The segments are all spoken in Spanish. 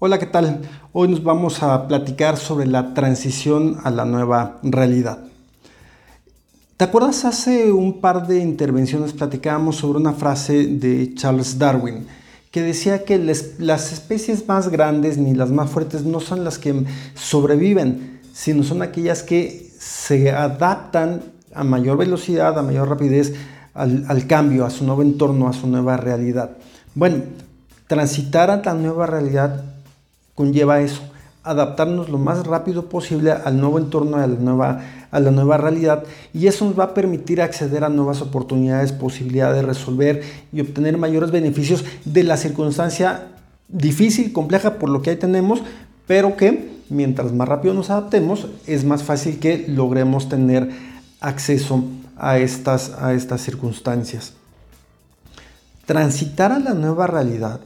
Hola, ¿qué tal? Hoy nos vamos a platicar sobre la transición a la nueva realidad. ¿Te acuerdas hace un par de intervenciones platicábamos sobre una frase de Charles Darwin que decía que las especies más grandes ni las más fuertes no son las que sobreviven, sino son aquellas que se adaptan a mayor velocidad, a mayor rapidez al, al cambio, a su nuevo entorno, a su nueva realidad. Bueno, transitar a la nueva realidad conlleva eso, adaptarnos lo más rápido posible al nuevo entorno, a la nueva, realidad y eso nos va a permitir acceder a nuevas oportunidades, posibilidades de resolver y obtener mayores beneficios de la circunstancia difícil, compleja por lo que ahí tenemos, pero que mientras más rápido nos adaptemos es más fácil que logremos tener acceso a estas circunstancias. Transitar a la nueva realidad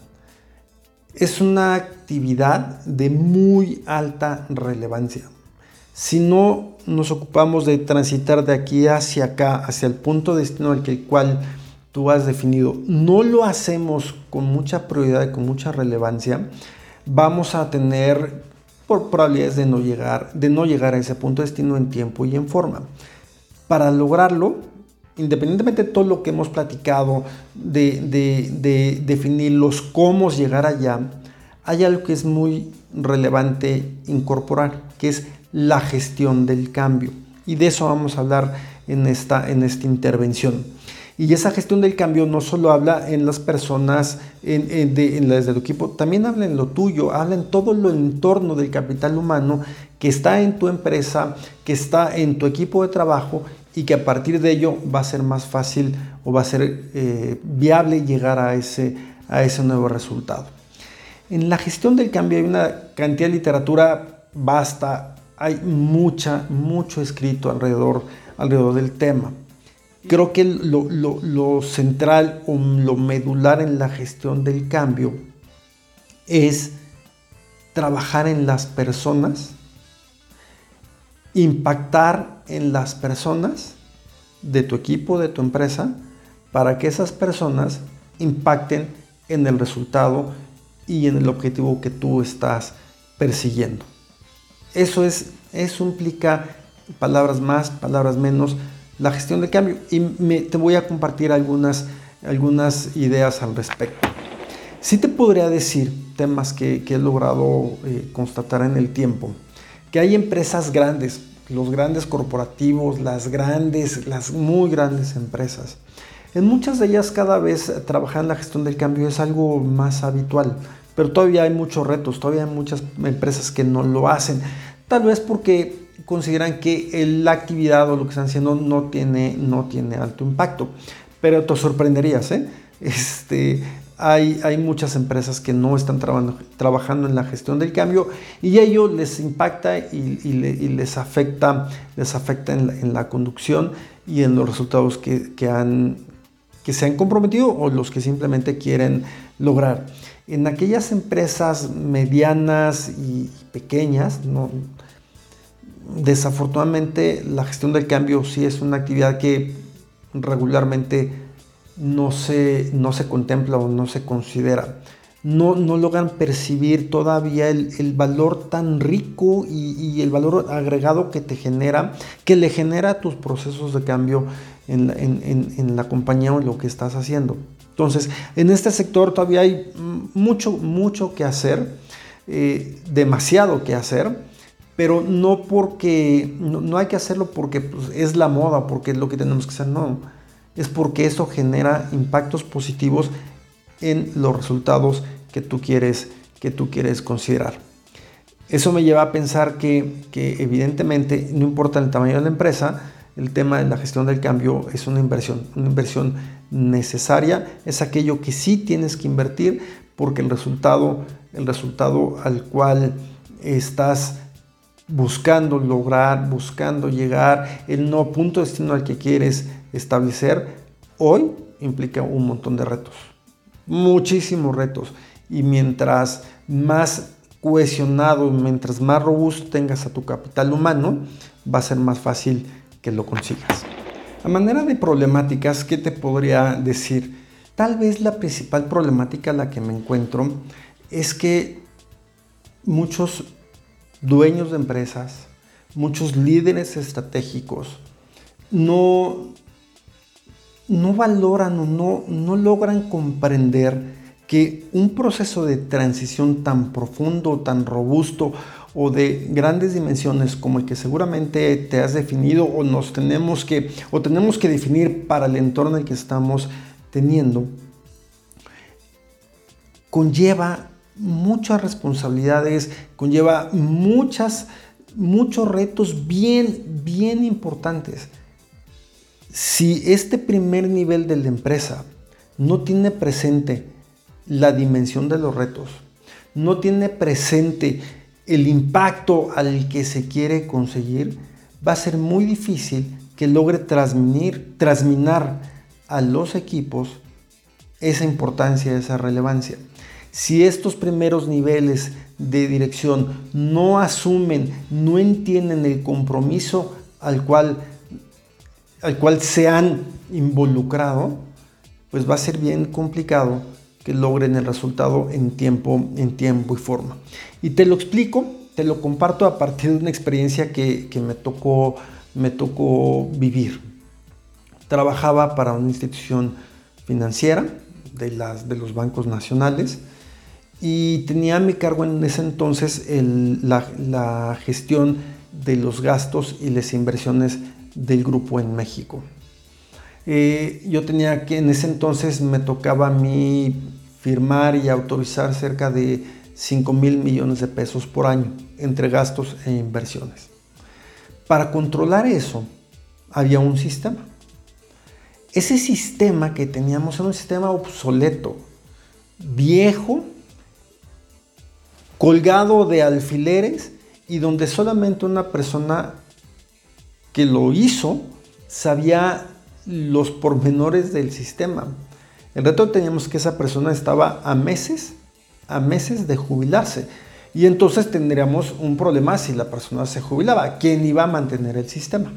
es una actividad de muy alta relevancia. Si no nos ocupamos de transitar de aquí hacia acá, hacia el punto de destino al que, cual tú has definido, no lo hacemos con mucha prioridad y con mucha relevancia, vamos a tener por probabilidades de no llegar, de no llegar a ese punto de destino en tiempo y en forma. Para lograrlo, independientemente de todo lo que hemos platicado, de, definir los cómo llegar allá, hay algo que es muy relevante incorporar, que es la gestión del cambio. Y de eso vamos a hablar en esta, en esta intervención. Y esa gestión del cambio no solo habla en las personas, en, en, las de tu equipo, también habla en lo tuyo, habla en todo lo entorno del capital humano que está en tu empresa, que está en tu equipo de trabajo y que a partir de ello va a ser más fácil o va a ser eh, viable llegar a ese, a ese nuevo resultado. En la gestión del cambio hay una cantidad de literatura vasta, hay mucha, mucho escrito alrededor, alrededor del tema. Creo que lo, lo central o lo medular en la gestión del cambio es trabajar en las personas impactar en las personas de tu equipo, de tu empresa, para que esas personas impacten en el resultado y en el objetivo que tú estás persiguiendo. Eso es, eso implica palabras más, palabras menos, la gestión de cambio. Y te voy a compartir algunas, algunas ideas al respecto. Sí te podría decir temas que, he logrado eh, constatar en el tiempo que hay empresas grandes, los grandes corporativos, las grandes, las muy grandes empresas. En muchas de ellas cada vez trabajar en la gestión del cambio es algo más habitual, pero todavía hay muchos retos, todavía hay muchas empresas que no lo hacen, tal vez porque consideran que la actividad o lo que están haciendo no tiene, no tiene alto impacto. Pero te sorprenderías, ¿eh? Este, hay, muchas empresas que no están trabajando en la gestión del cambio y ello les impacta y, les afecta, les afecta en la, conducción y en los resultados que, se han comprometido o los que simplemente quieren lograr. En aquellas empresas medianas y pequeñas, desafortunadamente la gestión del cambio sí es una actividad que regularmente no se, no se contempla o no se considera. No, no logran percibir todavía el, valor tan rico y, el valor agregado que te genera, que le genera a tus procesos de cambio en, la compañía o en lo que estás haciendo. Entonces, en este sector todavía hay mucho, mucho que hacer, eh, demasiado que hacer, pero no porque, no, hay que hacerlo porque pues, es la moda, porque es lo que tenemos que hacer, no es porque eso genera impactos positivos en los resultados que tú quieres, que tú quieres considerar. Eso me lleva a pensar que, evidentemente no importa el tamaño de la empresa, el tema de la gestión del cambio es una inversión, una inversión necesaria, es aquello que sí tienes que invertir porque el resultado, el resultado al cual estás buscando lograr, buscando llegar, el no punto de destino al que quieres establecer, hoy implica un montón de retos, muchísimos retos. Y mientras más cohesionado, mientras más robusto tengas a tu capital humano, va a ser más fácil que lo consigas. A manera de problemáticas, ¿qué te podría decir? Tal vez la principal problemática a la que me encuentro es que muchos dueños de empresas, muchos líderes estratégicos no, no valoran o no, no logran comprender que un proceso de transición tan profundo, tan robusto o de grandes dimensiones como el que seguramente te has definido o nos tenemos que o tenemos que definir para el entorno en el que estamos teniendo conlleva muchas responsabilidades, conlleva muchas muchos retos bien bien importantes. Si este primer nivel de la empresa no tiene presente la dimensión de los retos, no tiene presente el impacto al que se quiere conseguir, va a ser muy difícil que logre transmitir, transminar a los equipos esa importancia, esa relevancia. Si estos primeros niveles de dirección no asumen, no entienden el compromiso al cual, al cual se han involucrado, pues va a ser bien complicado que logren el resultado en tiempo, en tiempo y forma. Y te lo explico, te lo comparto a partir de una experiencia que, me, tocó, me tocó vivir. Trabajaba para una institución financiera de, las, de los bancos nacionales y tenía a mi cargo en ese entonces la, gestión de los gastos y las inversiones del grupo en México. Eh, yo tenía que en ese entonces me tocaba a mí firmar y autorizar cerca de 5 mil millones de pesos por año entre gastos e inversiones. Para controlar eso había un sistema. Ese sistema que teníamos era un sistema obsoleto, viejo, colgado de alfileres y donde solamente una persona que lo hizo sabía los pormenores del sistema. El reto teníamos que esa persona estaba a meses, a meses de jubilarse. Y entonces tendríamos un problema si la persona se jubilaba. ¿Quién iba a mantener el sistema?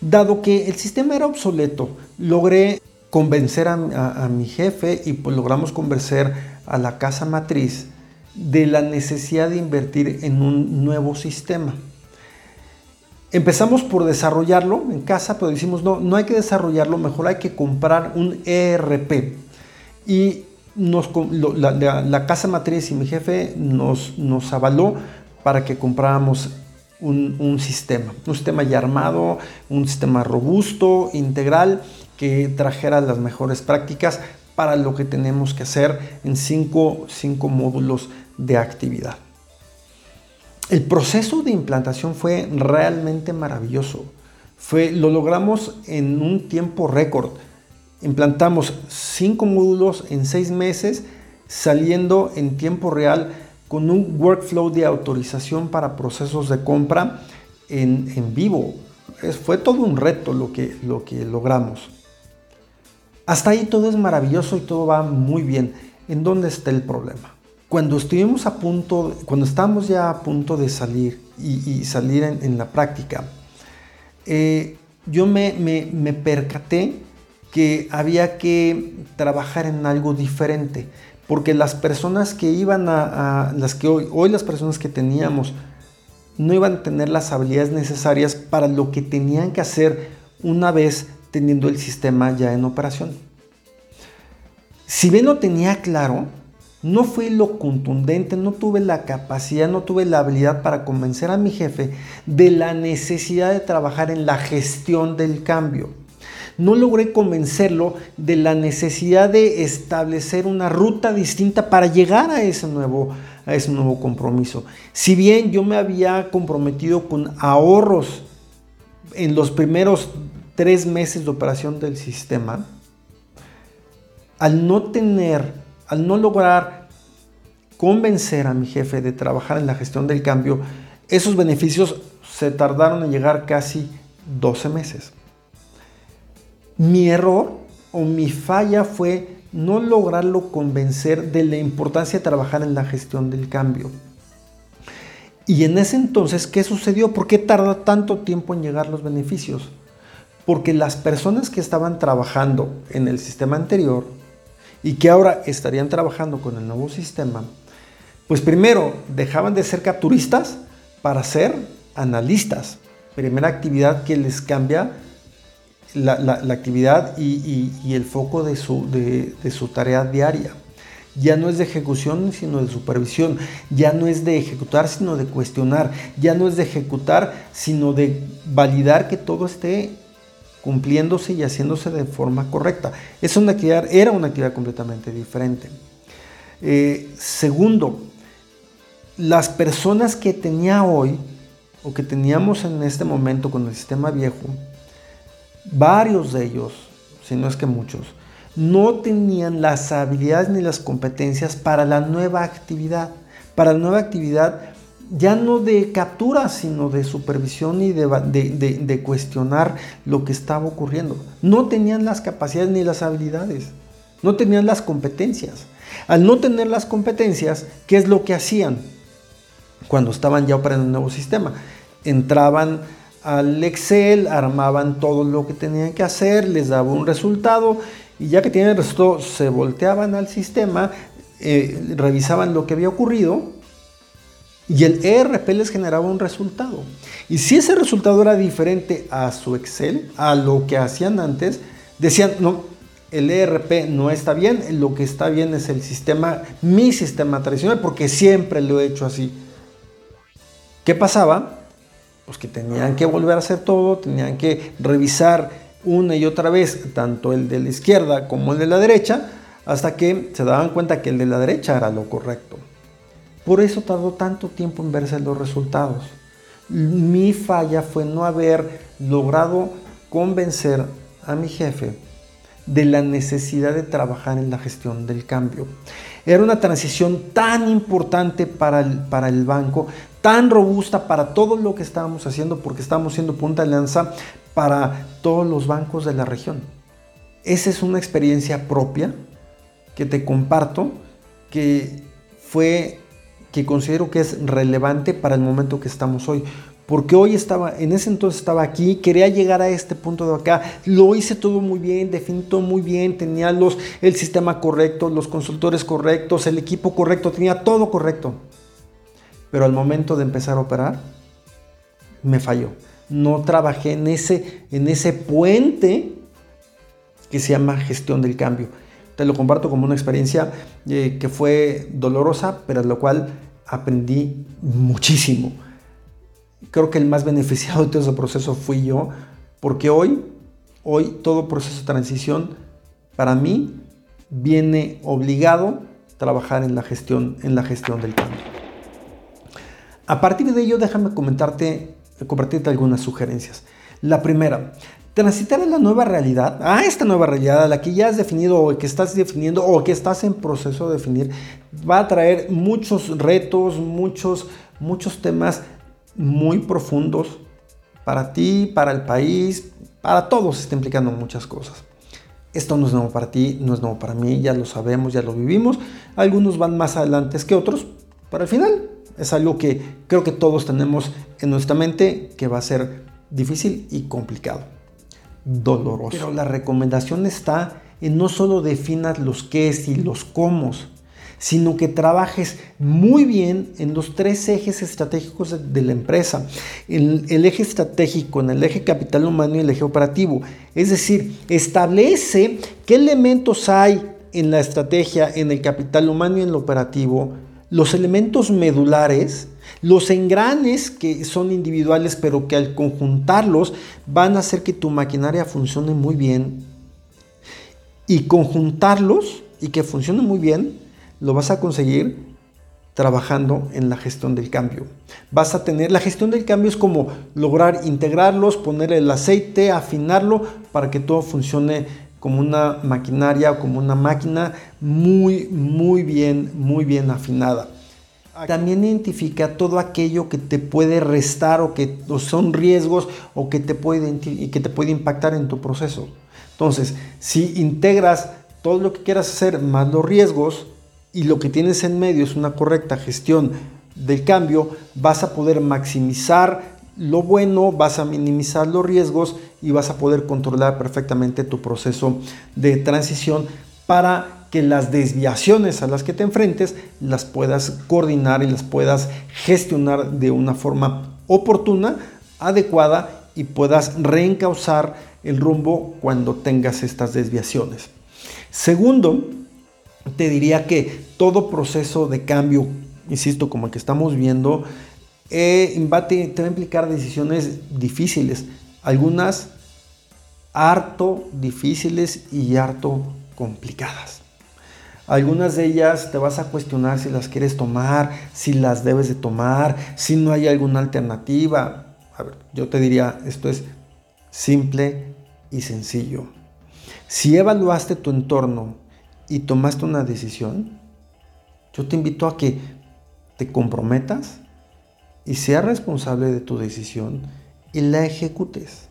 Dado que el sistema era obsoleto, logré convencer a, mi jefe y pues logramos convencer a la casa matriz de la necesidad de invertir en un nuevo sistema. Empezamos por desarrollarlo en casa, pero decimos, no, no hay que desarrollarlo, mejor hay que comprar un ERP. Y la, casa matriz y mi jefe nos, nos avaló para que compráramos un, sistema, un sistema ya armado, un sistema robusto, integral, que trajera las mejores prácticas para lo que tenemos que hacer en cinco módulos de actividad. El proceso de implantación fue realmente maravilloso. Lo logramos en un tiempo récord. Implantamos cinco módulos en seis meses, saliendo en tiempo real con un workflow de autorización para procesos de compra en, vivo. fue todo un reto lo que, lo que logramos. Hasta ahí todo es maravilloso y todo va muy bien. ¿En dónde está el problema? Cuando estuvimos a punto, cuando estábamos ya a punto de salir y, salir en, la práctica, eh, yo me, percaté que había que trabajar en algo diferente, porque las personas que iban a, las que hoy, hoy las personas que teníamos, no iban a tener las habilidades necesarias para lo que tenían que hacer una vez teniendo el sistema ya en operación. Si bien lo tenía claro, no fui lo contundente, no tuve la capacidad, no tuve la habilidad para convencer a mi jefe de la necesidad de trabajar en la gestión del cambio. No logré convencerlo de la necesidad de establecer una ruta distinta para llegar a ese nuevo, a ese nuevo compromiso. Si bien yo me había comprometido con ahorros en los primeros tres meses de operación del sistema, al no tener al no lograr convencer a mi jefe de trabajar en la gestión del cambio, esos beneficios se tardaron en llegar casi 12 meses. Mi error o mi falla fue no lograrlo convencer de la importancia de trabajar en la gestión del cambio. Y en ese entonces, ¿qué sucedió? ¿Por qué tarda tanto tiempo en llegar los beneficios? Porque las personas que estaban trabajando en el sistema anterior y que ahora estarían trabajando con el nuevo sistema, Pues primero, dejaban de ser capturistas para ser analistas. Primera actividad que les cambia la, actividad y, el foco de su, tarea diaria. Ya no es de ejecución, sino de supervisión. Ya no es de ejecutar, sino de cuestionar. Ya no es de ejecutar, sino de validar que todo esté cumpliéndose y haciéndose de forma correcta. Es una actividad, era una actividad completamente diferente. Eh, segundo, las personas que tenía hoy o que teníamos en este momento con el sistema viejo, varios de ellos, si no es que muchos, no tenían las habilidades ni las competencias para la nueva actividad. Para la nueva actividad ya no de captura, sino de supervisión y de, cuestionar lo que estaba ocurriendo. No tenían las capacidades ni las habilidades, no tenían las competencias. Al no tener las competencias, ¿qué es lo que hacían cuando estaban ya operando un nuevo sistema? Entraban al Excel, armaban todo lo que tenían que hacer, les daba un resultado y ya que tienen el resultado se volteaban al sistema, eh, revisaban lo que había ocurrido y el ERP les generaba un resultado. Y si ese resultado era diferente a su Excel, a lo que hacían antes, decían, no, el ERP no está bien, lo que está bien es el sistema, mi sistema tradicional, porque siempre lo he hecho así. ¿Qué pasaba? Pues que tenían que volver a hacer todo, tenían que revisar una y otra vez, tanto el de la izquierda como el de la derecha, hasta que se daban cuenta que el de la derecha era lo correcto. Por eso tardó tanto tiempo en verse los resultados. Mi falla fue no haber logrado convencer a mi jefe de la necesidad de trabajar en la gestión del cambio. Era una transición tan importante para el, para el banco, tan robusta para todo lo que estábamos haciendo, porque estábamos siendo punta de lanza para todos los bancos de la región. Esa es una experiencia propia que te comparto, que fue que considero que es relevante para el momento que estamos hoy. Porque hoy estaba, en ese entonces estaba aquí, quería llegar a este punto de acá, lo hice todo muy bien, definí todo muy bien, tenía los, el sistema correcto, los consultores correctos, el equipo correcto, tenía todo correcto. Pero al momento de empezar a operar, me falló. No trabajé en ese, en ese puente que se llama gestión del cambio. Te lo comparto como una experiencia eh, que fue dolorosa, pero de lo cual aprendí muchísimo. Creo que el más beneficiado de todo ese proceso fui yo, porque hoy, hoy todo proceso de transición para mí viene obligado a trabajar en la gestión, en la gestión del cambio. A partir de ello, déjame comentarte, compartirte algunas sugerencias. La primera, transitar en la nueva realidad, a esta nueva realidad, a la que ya has definido o que estás definiendo o que estás en proceso de definir, va a traer muchos retos, muchos, muchos temas muy profundos para ti, para el país, para todos está implicando muchas cosas. Esto no es nuevo para ti, no es nuevo para mí, ya lo sabemos, ya lo vivimos. Algunos van más adelante que otros, pero al final es algo que creo que todos tenemos en nuestra mente que va a ser difícil y complicado doloroso. Pero la recomendación está en no solo definas los qué y los cómo, sino que trabajes muy bien en los tres ejes estratégicos de, la empresa. El, el, eje estratégico, en el eje capital humano y el eje operativo. Es decir, establece qué elementos hay en la estrategia, en el capital humano y en el operativo, los elementos medulares, los engranes que son individuales, pero que al conjuntarlos van a hacer que tu maquinaria funcione muy bien. Y conjuntarlos y que funcione muy bien, lo vas a conseguir trabajando en la gestión del cambio. Vas a tener, la gestión del cambio es como lograr integrarlos, poner el aceite, afinarlo para que todo funcione como una maquinaria o como una máquina muy, muy bien, muy bien afinada. También identifica todo aquello que te puede restar o que son riesgos o que te, puede, que te puede impactar en tu proceso. Entonces, si integras todo lo que quieras hacer más los riesgos y lo que tienes en medio es una correcta gestión del cambio, vas a poder maximizar lo bueno, vas a minimizar los riesgos y vas a poder controlar perfectamente tu proceso de transición para que las desviaciones a las que te enfrentes las puedas coordinar y las puedas gestionar de una forma oportuna, adecuada y puedas reencauzar el rumbo cuando tengas estas desviaciones. Segundo, te diría que todo proceso de cambio, insisto, como el que estamos viendo, eh, te, va a implicar decisiones difíciles, algunas harto difíciles y harto complicadas. Algunas de ellas te vas a cuestionar si las quieres tomar, si las debes de tomar, si no hay alguna alternativa. A ver, yo te diría, esto es simple y sencillo. Si evaluaste tu entorno y tomaste una decisión, yo te invito a que te comprometas y seas responsable de tu decisión y la ejecutes.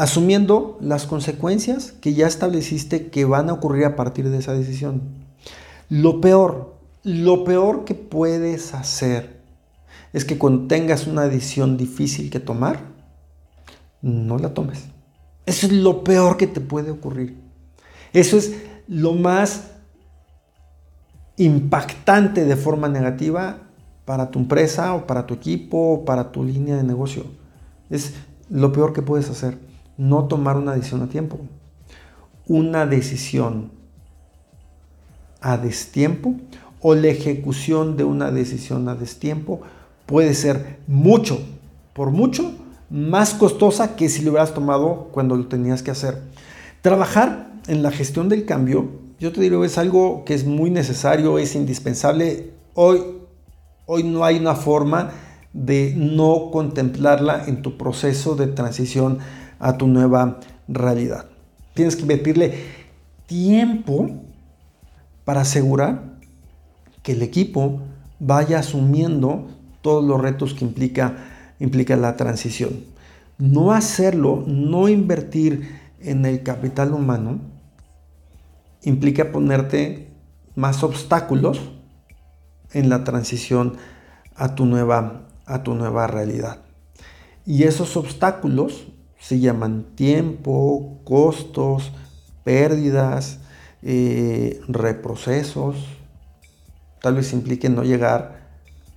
Asumiendo las consecuencias que ya estableciste que van a ocurrir a partir de esa decisión. Lo peor, lo peor que puedes hacer es que cuando tengas una decisión difícil que tomar, no la tomes. Eso es lo peor que te puede ocurrir. Eso es lo más impactante de forma negativa para tu empresa o para tu equipo o para tu línea de negocio. Es lo peor que puedes hacer, no tomar una decisión a tiempo. Una decisión a destiempo o la ejecución de una decisión a destiempo puede ser mucho, por mucho, más costosa que si lo hubieras tomado cuando lo tenías que hacer. Trabajar en la gestión del cambio, yo te digo, es algo que es muy necesario, es indispensable. Hoy, hoy no hay una forma de no contemplarla en tu proceso de transición a tu nueva realidad. Tienes que invertirle tiempo para asegurar que el equipo vaya asumiendo todos los retos que implica implica la transición. No hacerlo, no invertir en el capital humano, implica ponerte más obstáculos en la transición a tu nueva, a tu nueva realidad. Y esos obstáculos se llaman tiempo, costos, pérdidas, eh, reprocesos. Tal vez implique no llegar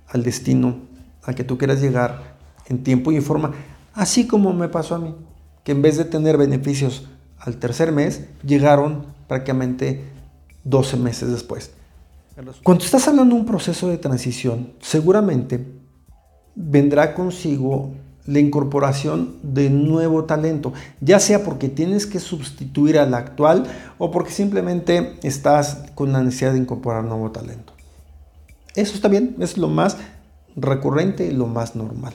al destino al que tú quieras llegar en tiempo y en forma, así como me pasó a mí, que en vez de tener beneficios al tercer mes, llegaron prácticamente 12 meses después. Cuando estás hablando de un proceso de transición, seguramente vendrá consigo la incorporación de nuevo talento, ya sea porque tienes que sustituir al actual o porque simplemente estás con la necesidad de incorporar nuevo talento. Eso está bien, es lo más recurrente y lo más normal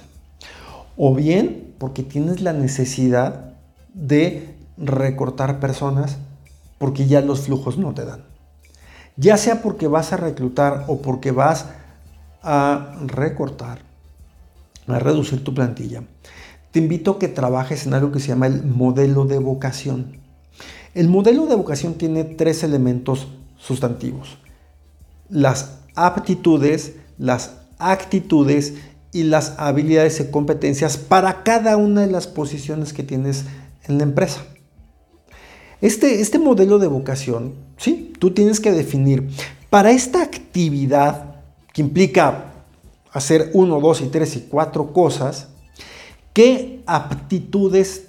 o bien porque tienes la necesidad de recortar personas porque ya los flujos no te dan. Ya sea porque vas a reclutar o porque vas a recortar, a reducir tu plantilla, te invito a que trabajes en algo que se llama el modelo de vocación. El modelo de vocación tiene tres elementos sustantivos. Las aptitudes, las actitudes y las habilidades y competencias para cada una de las posiciones que tienes en la empresa. Este, este modelo de vocación, ¿sí? Tú tienes que definir para esta actividad que implica hacer uno, dos y tres y cuatro cosas, qué aptitudes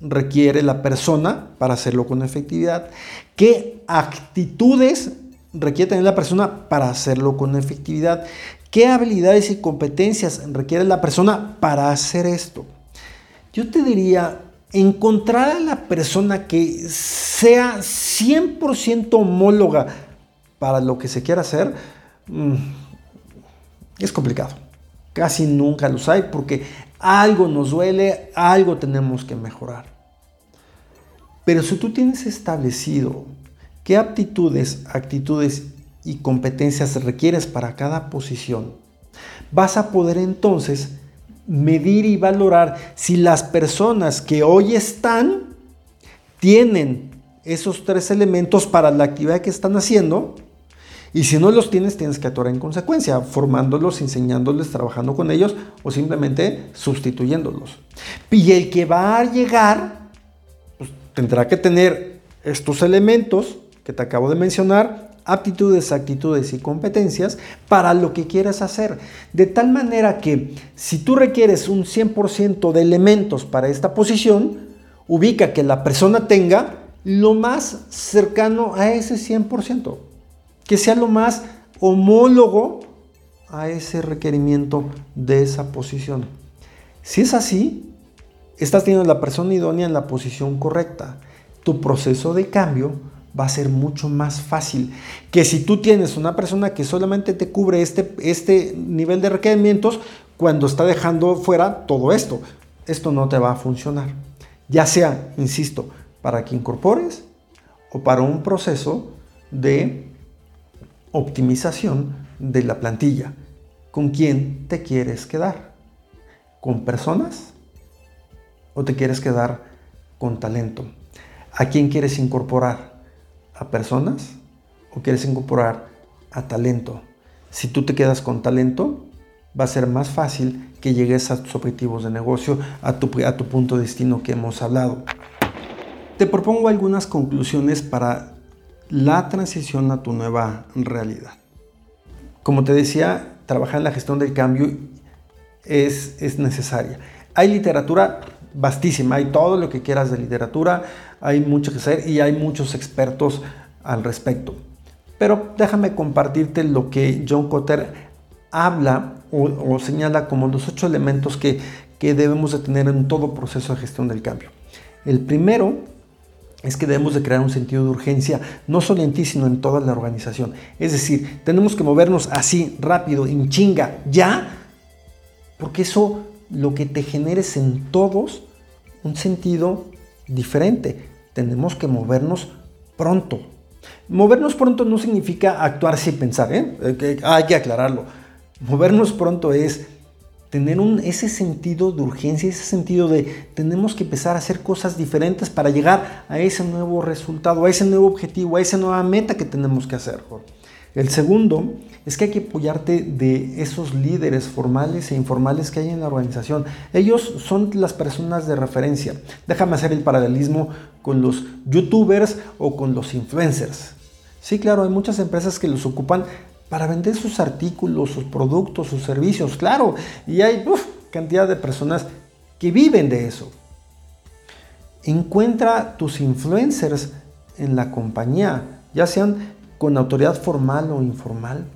requiere la persona para hacerlo con efectividad, qué actitudes requiere tener la persona para hacerlo con efectividad, ¿Qué habilidades y competencias requiere la persona para hacer esto? Yo te diría, encontrar a la persona que sea 100% homóloga para lo que se quiera hacer mm, es complicado. Casi nunca los hay porque algo nos duele, algo tenemos que mejorar. Pero si tú tienes establecido qué aptitudes, actitudes y competencias requieres para cada posición, vas a poder entonces medir y valorar si las personas que hoy están tienen esos tres elementos para la actividad que están haciendo. Y si no los tienes, tienes que actuar en consecuencia, formándolos, enseñándoles, trabajando con ellos o simplemente sustituyéndolos. Y el que va a llegar, pues, tendrá que tener estos elementos que te acabo de mencionar, aptitudes, actitudes y competencias para lo que quieras hacer. De tal manera que si tú requieres un 100% de elementos para esta posición, ubica que la persona tenga lo más cercano a ese 100%, que sea lo más homólogo a ese requerimiento de esa posición. Si es así, estás teniendo la persona idónea en la posición correcta. Tu proceso de cambio va a ser mucho más fácil que si tú tienes una persona que solamente te cubre este, este nivel de requerimientos cuando está dejando fuera todo esto. Esto no te va a funcionar. Ya sea, insisto, para que incorpores o para un proceso de optimización de la plantilla. ¿Con quién te quieres quedar? ¿Con personas? ¿O te quieres quedar con talento? ¿A quién quieres incorporar? ¿A personas? ¿O quieres incorporar a talento? Si tú te quedas con talento, va a ser más fácil que llegues a tus objetivos de negocio, a tu, a tu punto de destino que hemos hablado. Te propongo algunas conclusiones para la transición a tu nueva realidad. Como te decía, trabajar en la gestión del cambio es, es necesaria. Hay literatura vastísima, hay todo lo que quieras de literatura, hay mucho que hacer y hay muchos expertos al respecto. Pero déjame compartirte lo que John Cotter habla o, señala como los ocho elementos que, que debemos de tener en todo proceso de gestión del cambio. El primero es que debemos de crear un sentido de urgencia, no solo en ti, sino en toda la organización. Es decir, tenemos que movernos así, rápido, en chinga, ya, porque eso lo que te generes en todos un sentido diferente. Tenemos que movernos pronto. Movernos pronto no significa actuar sin pensar, ¿eh? hay que aclararlo. Movernos pronto es tener un, ese sentido de urgencia, ese sentido de tenemos que empezar a hacer cosas diferentes para llegar a ese nuevo resultado, a ese nuevo objetivo, a esa nueva meta que tenemos que hacer. El segundo es que hay que apoyarte de esos líderes formales e informales que hay en la organización. Ellos son las personas de referencia. Déjame hacer el paralelismo con los youtubers o con los influencers. Sí, claro, hay muchas empresas que los ocupan para vender sus artículos, sus productos, sus servicios, claro. Y hay cantidad de personas que viven de eso. Encuentra tus influencers en la compañía, ya sean con autoridad formal o informal.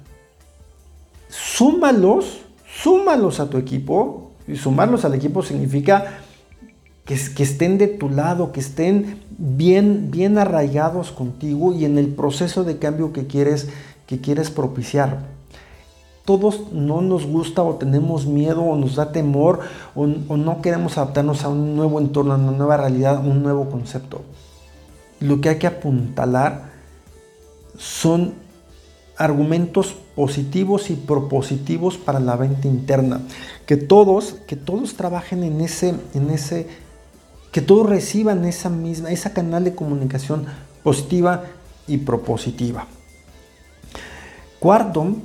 Súmalos, súmalos a tu equipo. Y sumarlos al equipo significa que, que, estén de tu lado, que estén bien, bien arraigados contigo y en el proceso de cambio que quieres que quieres propiciar. Todos no nos gusta o tenemos miedo o nos da temor o, no queremos adaptarnos a un nuevo entorno, a una nueva realidad, un nuevo concepto. Lo que hay que apuntalar son argumentos positivos y propositivos para la venta interna. Que todos, que todos trabajen en ese, en ese, que todos reciban esa misma, esa canal de comunicación positiva y propositiva. Cuarto,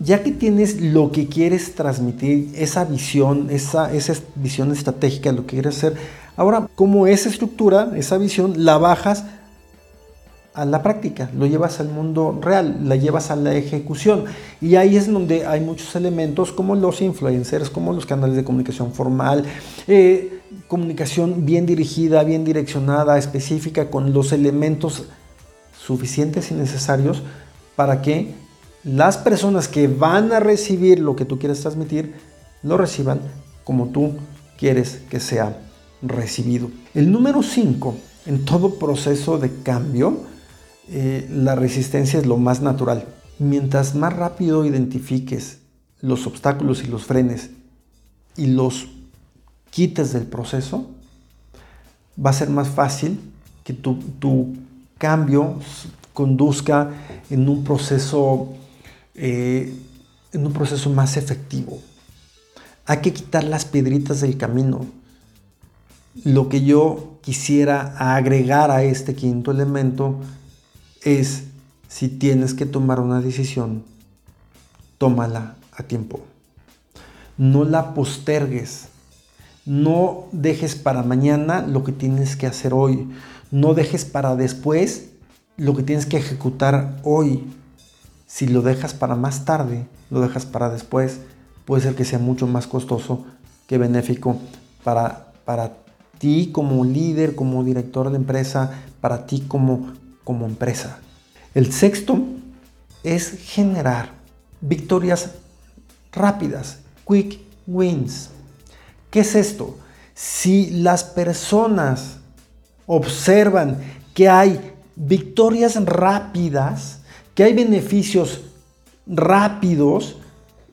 ya que tienes lo que quieres transmitir, esa visión, esa, esa visión estratégica lo que quieres hacer, ahora como esa estructura, esa visión, la bajas a la práctica, lo llevas al mundo real, la llevas a la ejecución. Y ahí es donde hay muchos elementos como los influencers, como los canales de comunicación formal, eh, comunicación bien dirigida, bien direccionada, específica, con los elementos suficientes y necesarios para que las personas que van a recibir lo que tú quieres transmitir, lo reciban como tú quieres que sea recibido. El número 5, en todo proceso de cambio, eh, la resistencia es lo más natural. Mientras más rápido identifiques los obstáculos y los frenes y los quites del proceso, va a ser más fácil que tu, tu cambio conduzca en un proceso eh, en un proceso más efectivo. Hay que quitar las piedritas del camino. Lo que yo quisiera agregar a este quinto elemento es, si tienes que tomar una decisión, tómala a tiempo. No la postergues. No dejes para mañana lo que tienes que hacer hoy. No dejes para después lo que tienes que ejecutar hoy. Si lo dejas para más tarde, lo dejas para después, puede ser que sea mucho más costoso que benéfico para, para ti como líder, como director de empresa, para ti como, como empresa. El sexto es generar victorias rápidas, quick wins. ¿Qué es esto? Si las personas observan que hay victorias rápidas, que hay beneficios rápidos,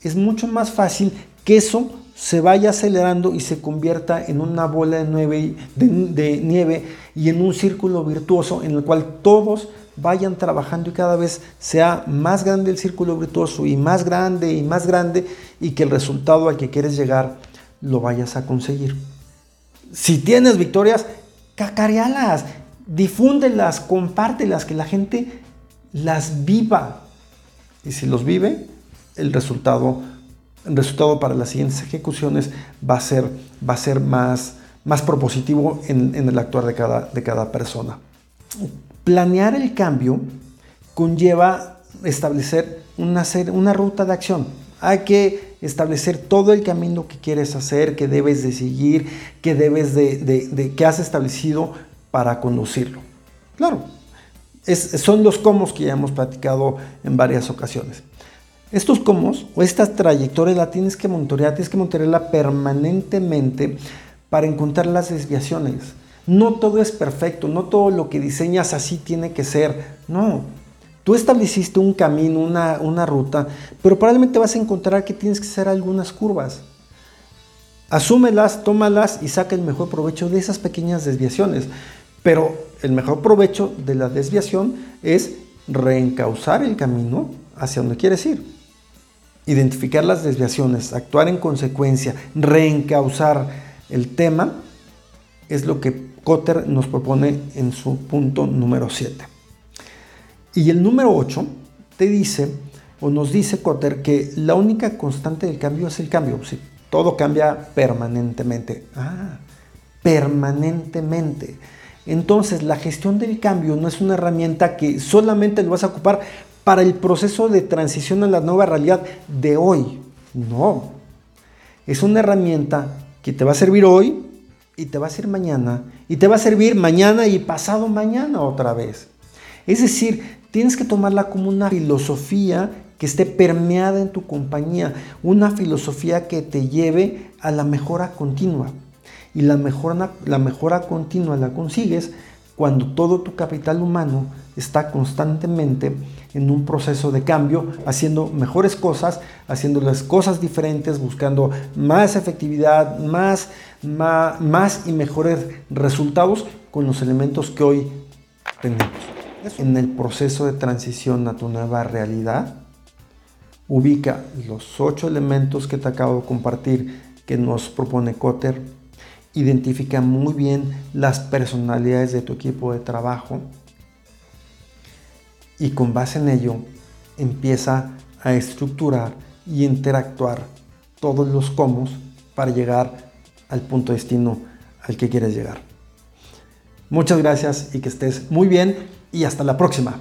es mucho más fácil que eso se vaya acelerando y se convierta en una bola de, de, nieve y en un círculo virtuoso en el cual todos vayan trabajando y cada vez sea más grande el círculo virtuoso y más grande y más grande y que el resultado al que quieres llegar lo vayas a conseguir. Si tienes victorias, cacarealas, difúndelas, compártelas, que la gente las viva. Y si los vive, el resultado, resultado para las siguientes ejecuciones va a ser, va a ser más, más propositivo en, el actuar de cada, de cada persona. Planear el cambio conlleva establecer una, una ruta de acción. Hay que establecer todo el camino que quieres hacer, que debes de seguir, que debes de, que has establecido para conducirlo. Claro, son los cómo que ya hemos platicado en varias ocasiones. Estos cómo o estas trayectorias la tienes que monitorear, tienes que monitorearla permanentemente para encontrar las desviaciones. No todo es perfecto, no todo lo que diseñas así tiene que ser. No, tú estableciste un camino, una, una ruta, pero probablemente vas a encontrar que tienes que hacer algunas curvas. Asúmelas, tómalas y saca el mejor provecho de esas pequeñas desviaciones. Pero el mejor provecho de la desviación es reencauzar el camino hacia donde quieres ir. Identificar las desviaciones, actuar en consecuencia, reencauzar el tema, es lo que Cotter nos propone en su punto número 7. Y el número 8 te dice, o nos dice Cotter, que la única constante del cambio es el cambio. todo cambia permanentemente. Ah, permanentemente. Entonces, la gestión del cambio no es una herramienta que solamente lo vas a ocupar para el proceso de transición a la nueva realidad de hoy. No. Es una herramienta que te va a servir hoy y te va a servir mañana y te va a servir mañana y pasado mañana otra vez. Es decir, tienes que tomarla como una filosofía que esté permeada en tu compañía, una filosofía que te lleve a la mejora continua. Y la mejora, la mejora continua la consigues cuando todo tu capital humano está constantemente en un proceso de cambio, haciendo mejores cosas, haciendo las cosas diferentes, buscando más efectividad, más, más, más y mejores resultados con los elementos que hoy tenemos. En el proceso de transición a tu nueva realidad, ubica los ocho elementos que te acabo de compartir que nos propone Cotter Identifica muy bien las personalidades de tu equipo de trabajo y con base en ello empieza a estructurar y interactuar todos los cómo para llegar al punto destino al que quieres llegar. Muchas gracias y que estés muy bien y hasta la próxima.